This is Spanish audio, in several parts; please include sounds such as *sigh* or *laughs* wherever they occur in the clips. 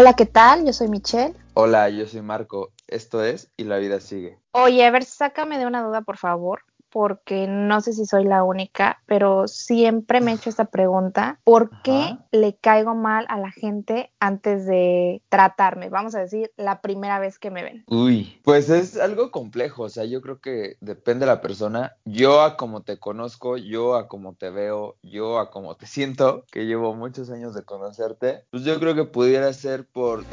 Hola, ¿qué tal? Yo soy Michelle. Hola, yo soy Marco. Esto es Y la vida sigue. Oye, a ver, sácame de una duda, por favor, porque no sé si soy la única, pero siempre me he hecho esta pregunta, ¿por qué Ajá. le caigo mal a la gente antes de tratarme? Vamos a decir, la primera vez que me ven. Uy, pues es algo complejo, o sea, yo creo que depende de la persona. Yo a como te conozco, yo a como te veo, yo a como te siento, que llevo muchos años de conocerte, pues yo creo que pudiera ser por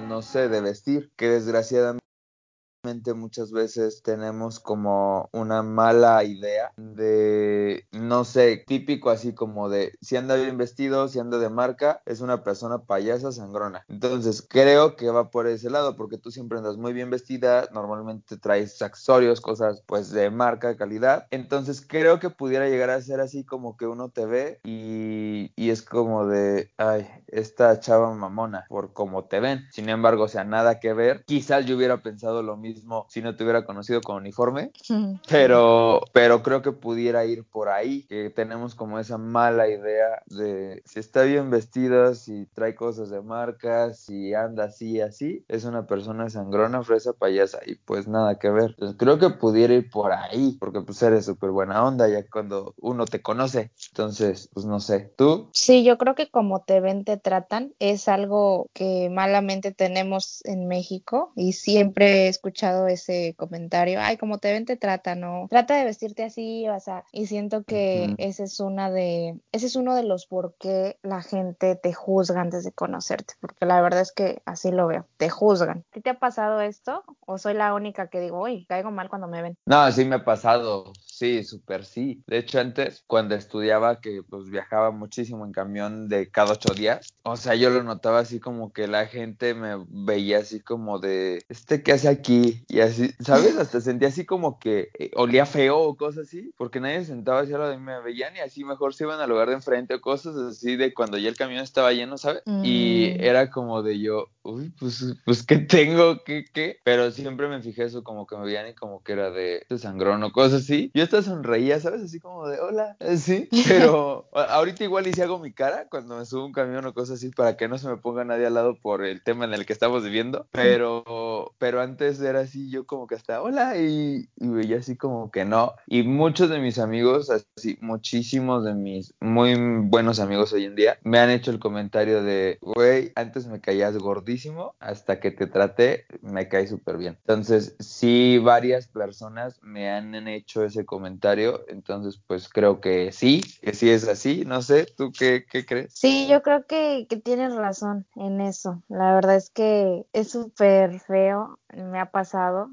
no sé, de vestir, que desgraciadamente muchas veces tenemos como una mala idea de, no sé, típico así como de, si anda bien vestido, si anda de marca, es una persona payasa sangrona. Entonces creo que va por ese lado, porque tú siempre andas muy bien vestida, normalmente traes accesorios, cosas pues de marca, de calidad. Entonces creo que pudiera llegar a ser así como que uno te ve y, y es como de, ay, esta chava mamona, por cómo te ven. Sin embargo, o sea, nada que ver. Quizás yo hubiera pensado lo mismo si no te hubiera conocido con uniforme, *laughs* pero, pero creo que pudiera ir por ahí, que tenemos como esa mala idea de si está bien vestida, si trae cosas de marca, si anda así, así, es una persona sangrona, fresa, payasa, y pues nada que ver. Entonces creo que pudiera ir por ahí, porque pues eres súper buena onda ya cuando uno te conoce. Entonces, pues no sé, ¿tú? Sí, yo creo que como te ven, te tratan, es algo que malamente tenemos en México y siempre he escuchado ese comentario, ay, como te ven, te tratan, ¿no? Trata de vestirte así, o sea, y siento que Ujú. ese es una de, ese es uno de los por qué la gente te juzga antes de conocerte, porque la verdad es que así lo veo, te juzgan. ¿A ti te ha pasado esto? ¿O soy la única que digo, uy, caigo mal cuando me ven? No, sí me ha pasado, sí, súper sí. De hecho, antes, cuando estudiaba, que pues viajaba muchísimo en camión de cada ocho días, o sea, yo lo notaba así como que la gente me veía así como de, ¿este qué hace aquí? Y así, ¿sabes? Hasta sentía así como que eh, olía feo o cosas así, porque nadie se sentaba hacia lo de mí, me veían y así mejor se iban al lugar de enfrente o cosas así de cuando ya el camión estaba lleno, ¿sabes? Y Mm. era como de yo, uy, pues, pues, ¿qué tengo? ¿Qué, qué? Pero siempre me fijé eso, como que me veían y como que era de, de sangrón o cosas así. Yo hasta sonreía, ¿sabes? Así como de, hola, sí, *laughs* pero ahorita igual y si hago mi cara cuando me subo a un camión o cosas así para que no se me ponga nadie al lado por el tema en el que estamos viviendo, pero, pero antes era así, yo como que hasta, hola, y, y así como que no. Y muchos de mis amigos, así, muchísimos de mis muy buenos amigos hoy en día, me han hecho el comentario de, güey, antes me caías gordísimo, hasta que te traté, me caí súper bien. Entonces, sí, varias personas me han hecho ese comentario, entonces, pues creo que sí, que sí es así, no sé, ¿tú qué, qué crees? Sí, yo creo que, que tienes razón en eso. La verdad es que es súper feo, me ha pasado,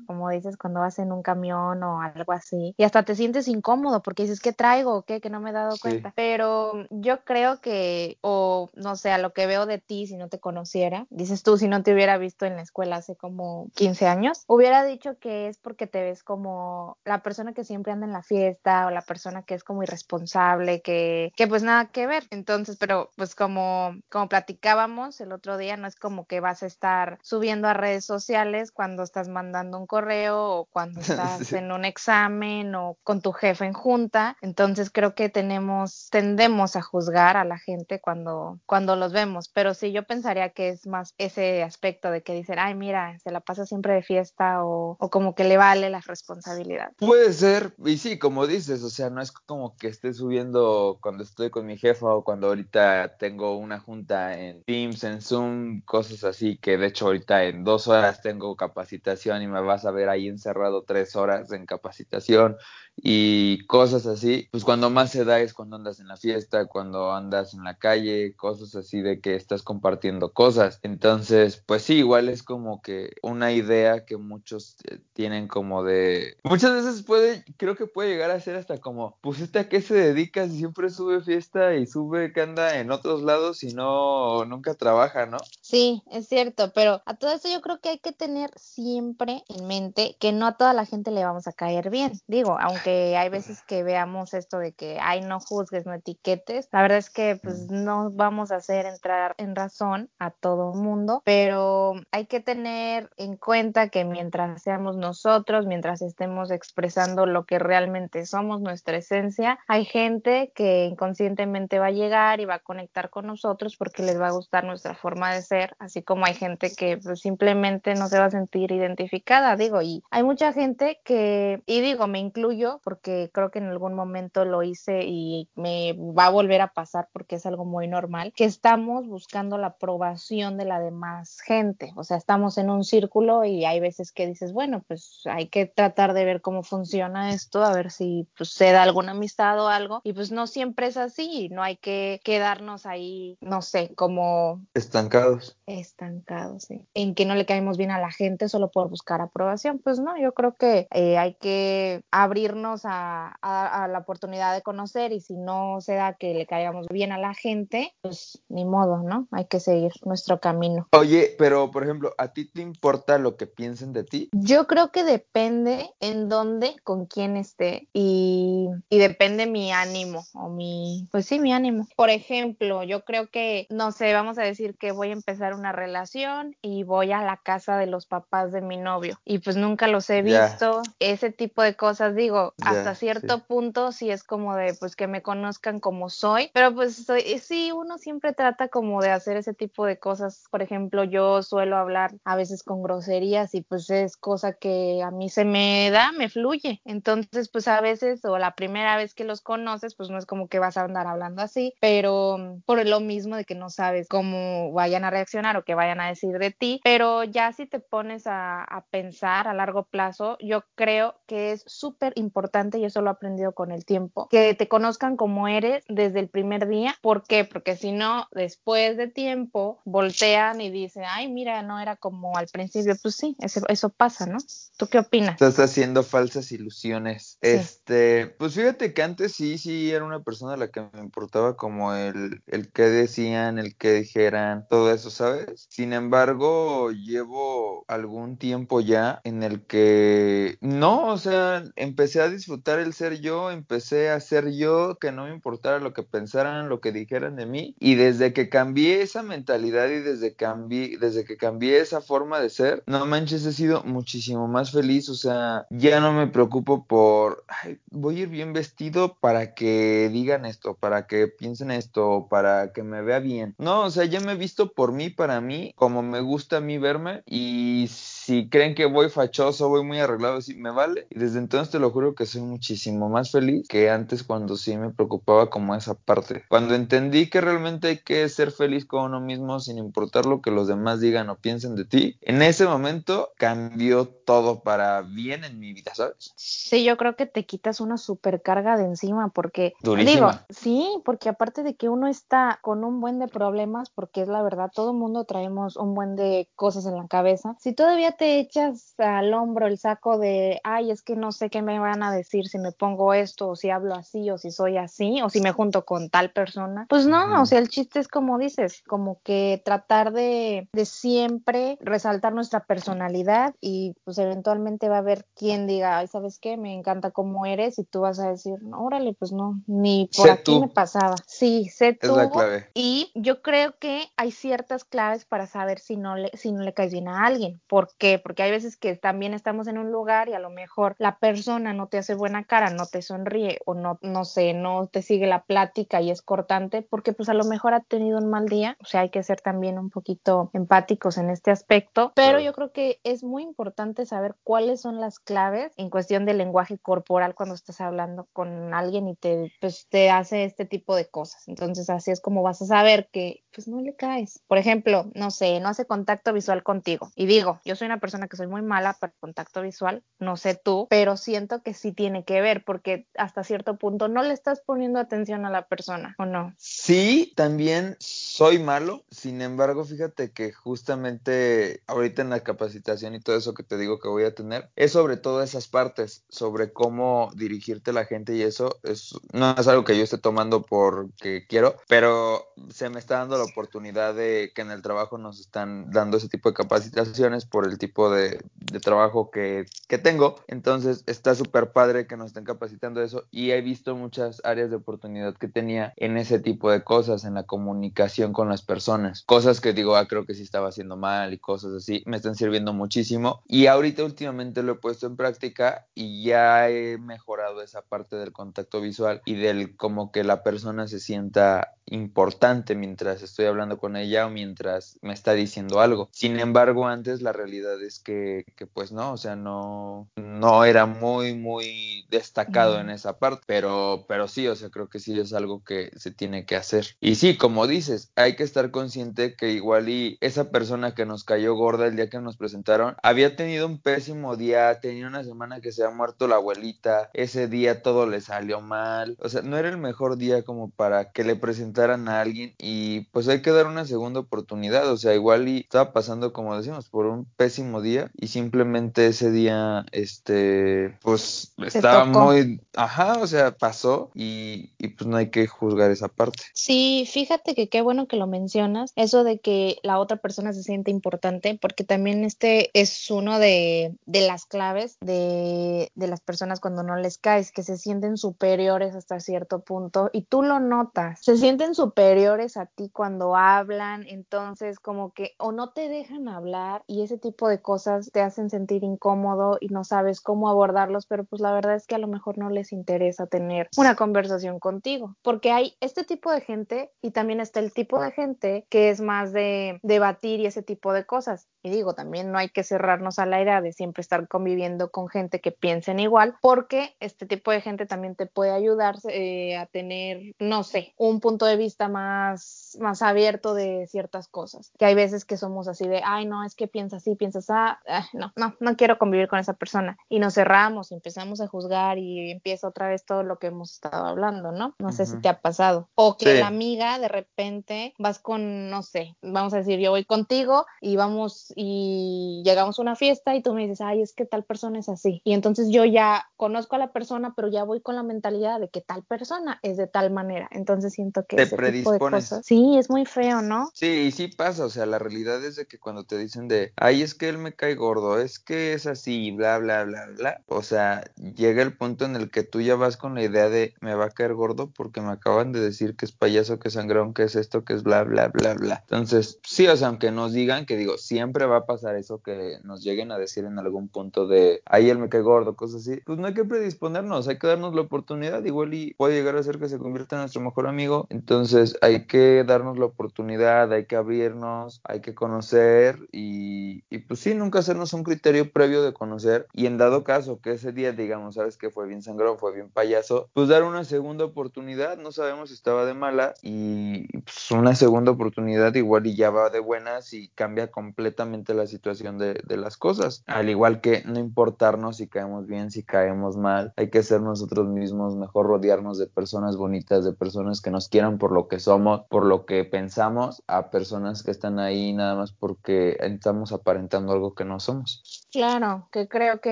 como dices, cuando vas en un camión o algo así, y hasta te sientes incómodo porque dices, ¿qué traigo qué? Que no me he dado Sí. cuenta. Pero yo creo que, o no sé, a lo que veo de ti, si no te conociera, dices tú, si no te hubiera visto en la escuela hace como 15 años, hubiera dicho que es porque te ves como la persona que siempre anda en la fiesta o la persona que es como irresponsable, que, que pues nada que ver. Entonces, pero pues como, como platicábamos el otro día, no es como que vas a estar subiendo a redes sociales cuando estás mandando un correo o cuando *laughs* estás Sí. en un examen o con tu jefe en junta. Entonces creo que tenemos, tendemos a juzgar a la gente cuando, cuando los vemos. Pero sí, yo pensaría que es más ese aspecto de que dicen, ay, mira, se la pasa siempre de fiesta o, o como que le vale la responsabilidad. Puede ser, y sí, como dices, o sea, no es como que esté subiendo cuando estoy con mi jefa o cuando ahorita tengo una junta en Teams, en Zoom, cosas así, que de hecho ahorita en dos horas tengo capacitación y me vas a ver ahí encerrado tres horas en capacitación y cosas así, pues cuando más se da es cuando andas en la fiesta, cuando andas en la calle, cosas así de que estás compartiendo cosas. Entonces, pues sí, igual es como que una idea que muchos eh, tienen como de... Muchas veces puede, creo que puede llegar a ser hasta como, pues este a qué se dedica si siempre sube fiesta y sube que anda en otros lados y no, nunca trabaja, ¿no? Sí, es cierto, pero a todo esto yo creo que hay que tener siempre en mente que no a toda la gente le vamos a caer bien. Digo, aunque aunque hay veces que veamos esto de que, ay, no juzgues, no etiquetes, la verdad es que pues no vamos a hacer entrar en razón a todo mundo, pero hay que tener en cuenta que mientras seamos nosotros, mientras estemos expresando lo que realmente somos, nuestra esencia, hay gente que inconscientemente va a llegar y va a conectar con nosotros porque les va a gustar nuestra forma de ser, así como hay gente que pues, simplemente no se va a sentir identificada, digo, y hay mucha gente que, y digo, me incluyo porque creo que en algún momento lo hice y me va a volver a pasar porque es algo muy normal, que estamos buscando la aprobación de la demás gente, o sea, estamos en un círculo y hay veces que dices, bueno, pues hay que tratar de ver cómo funciona esto, a ver si pues, se da alguna amistad o algo, y pues no siempre es así, no hay que quedarnos ahí, no sé, como... Estancados. Estancados, sí. En que no le caemos bien a la gente solo por buscar aprobación, pues no, yo creo que eh, hay que abrirnos a, la oportunidad de conocer y si no se da que le caigamos bien a la gente, pues ni modo, ¿no? Hay que seguir nuestro camino. Oye, pero por ejemplo, ¿a ti te importa lo que piensen de ti? Yo creo que depende en dónde, con quién esté y, y depende mi ánimo o mi, pues sí, mi ánimo. Por ejemplo, yo creo que, no sé, vamos a decir que voy a empezar una relación y voy a la casa de los papás de mi novio y pues nunca los he visto, ese tipo de cosas, digo, hasta cierto punto sí es como de pues que me conozcan como soy, pero pues sí, uno siempre trata como de hacer ese tipo de cosas. Por ejemplo, yo suelo hablar a veces con groserías y pues es cosa que a mí se me da, me fluye. Entonces, pues a veces o la primera vez que los conoces, pues no es como que vas a andar hablando así, pero por lo mismo de que no sabes cómo vayan a reaccionar o qué vayan a decir de ti, pero ya si te pones a, a pensar a largo plazo, yo creo que es súper importante y eso lo he aprendido con el tiempo, que te conozcan como eres desde el primer día. ¿Por qué? Porque si no, después de tiempo, voltean y dicen, ay, mira, no era como al principio. Pues sí, eso, eso pasa, ¿no? ¿Tú qué opinas? Estás haciendo falsas ilusiones. Este, pues fíjate que antes sí, sí, era una persona a la que me importaba como el, el que decían, el que dijeran, todo eso, ¿sabes? Sin embargo, llevo algún tiempo ya en el que no, o sea, empecé a disfrutar el ser yo, empecé a ser yo, que no me importara lo que pensaran, lo que dijeran de mí. Y desde que cambié esa mentalidad y desde, cambié, desde que cambié esa forma de ser, no manches, he sido muchísimo más feliz. O sea, ya no me preocupo por, ay, voy a ir bien vestido para que digan esto, para que piensen esto, para que me vea bien. No, o sea, ya me he visto por mí, para mí, como me gusta a mí verme. Y si creen que voy fachoso, voy muy arreglado, sí, me vale. Y desde entonces te lo juro que soy muchísimo más feliz que antes cuando sí me preocupaba como esa parte. Cuando entendí que realmente hay que ser feliz con uno mismo sin importar lo que los demás digan o piensen de ti, en ese momento cambió todo para bien en mi vida, ¿sabes? Sí, yo creo que te quitas una supercarga de encima porque Durísima. digo, sí, porque aparte de que uno está con un buen de problemas, porque es la verdad, todo mundo traemos un buen de cosas en la cabeza. Si todavía te echas al hombro el saco de, ay, es que no sé qué me van a decir si me pongo esto o si hablo así o si soy así o si me junto con tal persona. Pues no, o sea, el chiste es como dices, como que tratar de, de siempre resaltar nuestra personalidad y pues eventualmente va a haber quien diga, ay, ¿sabes qué? Me encanta cómo eres y tú vas a decir, no, órale, pues no, ni por Sé aquí tú. me pasaba. Sí, sé Es tú. la clave. Y yo creo que hay ciertas claves para saber si no le, si no le caes bien a alguien. ¿Por qué? Porque hay veces que también estamos en un lugar y a lo mejor la persona no te hace buena cara, no te sonríe o no, no sé, no te sigue la plática y es cortante porque pues a lo mejor ha tenido un mal día. O sea, hay que ser también un poquito empáticos en este aspecto. Pero yo creo que es muy importante saber cuáles son las claves en cuestión del lenguaje corporal cuando estás hablando con alguien y te, pues, te hace este tipo de cosas. Entonces así es como vas a saber que pues no le caes. Por ejemplo, no sé, no hace contacto visual contigo. Y digo, yo soy una persona que soy muy mala para contacto visual, no sé tú, pero siento que sí tiene que ver porque hasta cierto punto no le estás poniendo atención a la persona, ¿o no? Sí, también soy malo, sin embargo, fíjate que justamente ahorita en la capacitación y todo eso que te digo que voy a tener, es sobre todo esas partes, sobre cómo dirigirte a la gente y eso es, no es algo que yo esté tomando porque quiero, pero se me está dando la oportunidad de que en el trabajo nos están dando ese tipo de capacitaciones por el tipo de, trabajo que, que, tengo. Entonces está súper padre que nos estén capacitando eso y he visto muchas áreas de oportunidad que tenía en ese tipo de cosas, en la comunicación con las personas. Cosas que digo, ah, creo que sí estaba haciendo mal y cosas así, me están sirviendo muchísimo. Y ahorita últimamente lo he puesto en práctica y ya he mejorado esa parte del contacto visual y del como que la persona se sienta importante mientras estoy hablando con ella o mientras me está diciendo algo. Sin embargo, antes la realidad es que, que pues no, o sea, no, no era muy, muy destacado en esa parte, pero, pero sí, o sea, creo que sí es algo que se tiene que hacer. Y sí, como dices, hay que estar consciente que igual y esa persona que nos cayó gorda el día que nos presentaron había tenido un pésimo día, tenía una semana que se ha muerto la abuelita, ese día todo le salió mal, o sea, no era el mejor día como para que le presentaran a alguien y pues hay que dar una segunda oportunidad, o sea, igual y estaba pasando como decimos por un pésimo día y simplemente ese día este pues estaba muy ajá, o sea, pasó y, y pues no hay que juzgar esa parte. Sí, fíjate que qué bueno que lo mencionas, eso de que la otra persona se siente importante, porque también este es uno de, de las claves de, de, las personas cuando no les caes, que se sienten superiores hasta cierto punto y tú lo notas, se sienten superiores a ti cuando hablan, entonces como que o no te dejan hablar y ese tipo de cosas te hacen sentir incómodo y no sabes cómo abordarlos, pero pues la verdad es que a lo mejor no les interesa tener una conversación contigo, porque hay este tipo de gente y también está el tipo de gente que es más de debatir y ese tipo de cosas. Y digo, también no hay que cerrarnos a la idea de siempre estar conviviendo con gente que piensen igual, porque este tipo de gente también te puede ayudar eh, a tener, no sé, un punto de vista más, más abierto de ciertas cosas. Que hay veces que somos así de, ay, no, es que piensas así, piensas, ah, no, no, no quiero convivir con esa persona. Y nos cerramos y empezamos a juzgar y empieza otra vez todo lo que hemos estado hablando, ¿no? No sé uh -huh. si te ha pasado. O que sí. la amiga de repente vas con, no sé, vamos a decir, yo voy contigo y vamos y llegamos a una fiesta y tú me dices, ay, es que tal persona es así. Y entonces yo ya conozco a la persona, pero ya voy con la mentalidad de que tal persona es de tal manera. Entonces siento que te ese predispones. tipo de cosas. Sí, es muy feo, ¿no? Sí, y sí pasa, o sea, la realidad es de que cuando te dicen de, ay, es que él me cae gordo, es que es así, bla, bla, bla, bla, o sea, llega el punto en el que tú ya vas con la idea de, me va a caer gordo porque me acaban de decir que es payaso, que es sangrón, que es esto, que es bla, bla, bla, bla. Entonces, sí, o sea, aunque nos digan que digo, siempre va a pasar eso que nos lleguen a decir en algún punto de, ay, él me cae gordo, cosas así, pues no hay que predisponernos, hay que darnos la oportunidad, igual y puede llegar a ser que se convierta en nuestro mejor amigo, entonces hay que darnos la oportunidad, hay que abrirnos, hay que conocer y, y pues sí, nunca hacernos un criterio previo de conocer. Y en dado caso que ese día digamos, sabes que fue bien sangrón, fue bien payaso, pues dar una segunda oportunidad, no sabemos si estaba de mala y pues una segunda oportunidad igual y ya va de buenas y cambia completamente la situación de, de las cosas, al igual que no importarnos si caemos bien, si caemos mal, hay que ser nosotros mismos, mejor rodearnos de personas bonitas, de personas que nos quieran por lo que somos, por lo que pensamos, a personas que están ahí nada más porque estamos aparentando algo que no somos. Claro, que creo que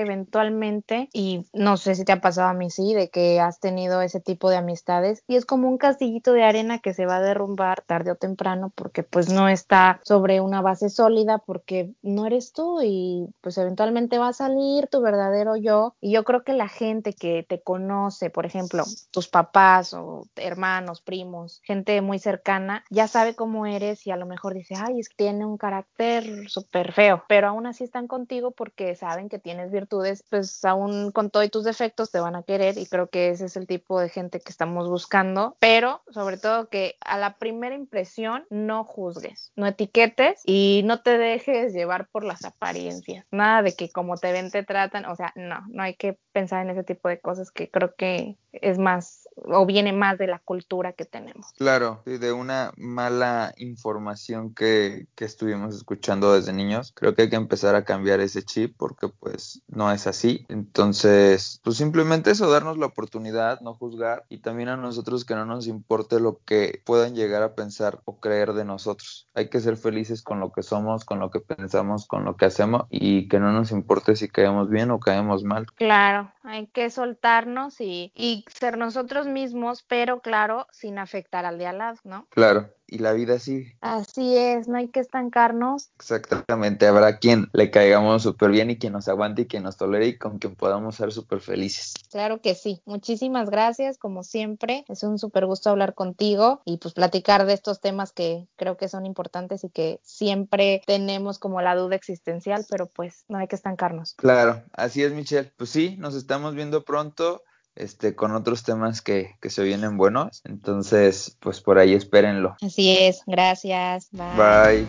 eventualmente, y no sé si te ha pasado a mí sí, de que has tenido ese tipo de amistades y es como un castillito de arena que se va a derrumbar tarde o temprano porque pues no está sobre una base sólida porque no eres tú y pues eventualmente va a salir tu verdadero yo. Y yo creo que la gente que te conoce, por ejemplo, tus papás o hermanos, primos, gente muy cercana, ya sabe cómo eres y a lo mejor dice, ay, es que tiene un carácter súper feo, pero aún así están contigo porque saben que tienes virtudes, pues aún con todos tus defectos te van a querer y creo que ese es el tipo de gente que estamos buscando, pero sobre todo que a la primera impresión no juzgues, no etiquetes y no te dejes llevar por las apariencias, nada de que como te ven te tratan, o sea, no, no hay que pensar en ese tipo de cosas que creo que es más o viene más de la cultura que tenemos. Claro, y de una mala información que, que estuvimos escuchando desde niños, creo que hay que empezar a cambiar ese chip porque pues no es así. Entonces, pues simplemente eso, darnos la oportunidad, no juzgar y también a nosotros que no nos importe lo que puedan llegar a pensar o creer de nosotros. Hay que ser felices con lo que somos, con lo que pensamos, con lo que hacemos y que no nos importe si caemos bien o caemos mal. Claro, hay que soltarnos y, y ser nosotros mismos, pero claro, sin afectar al de al lado, ¿no? Claro. Y la vida sigue. Así es, no hay que estancarnos. Exactamente, habrá quien le caigamos súper bien y quien nos aguante y quien nos tolere y con quien podamos ser súper felices. Claro que sí. Muchísimas gracias, como siempre. Es un súper gusto hablar contigo y pues platicar de estos temas que creo que son importantes y que siempre tenemos como la duda existencial, pero pues no hay que estancarnos. Claro, así es, Michelle. Pues sí, nos estamos viendo pronto este, con otros temas que, que se vienen buenos. Entonces, pues por ahí espérenlo. Así es, gracias. Bye.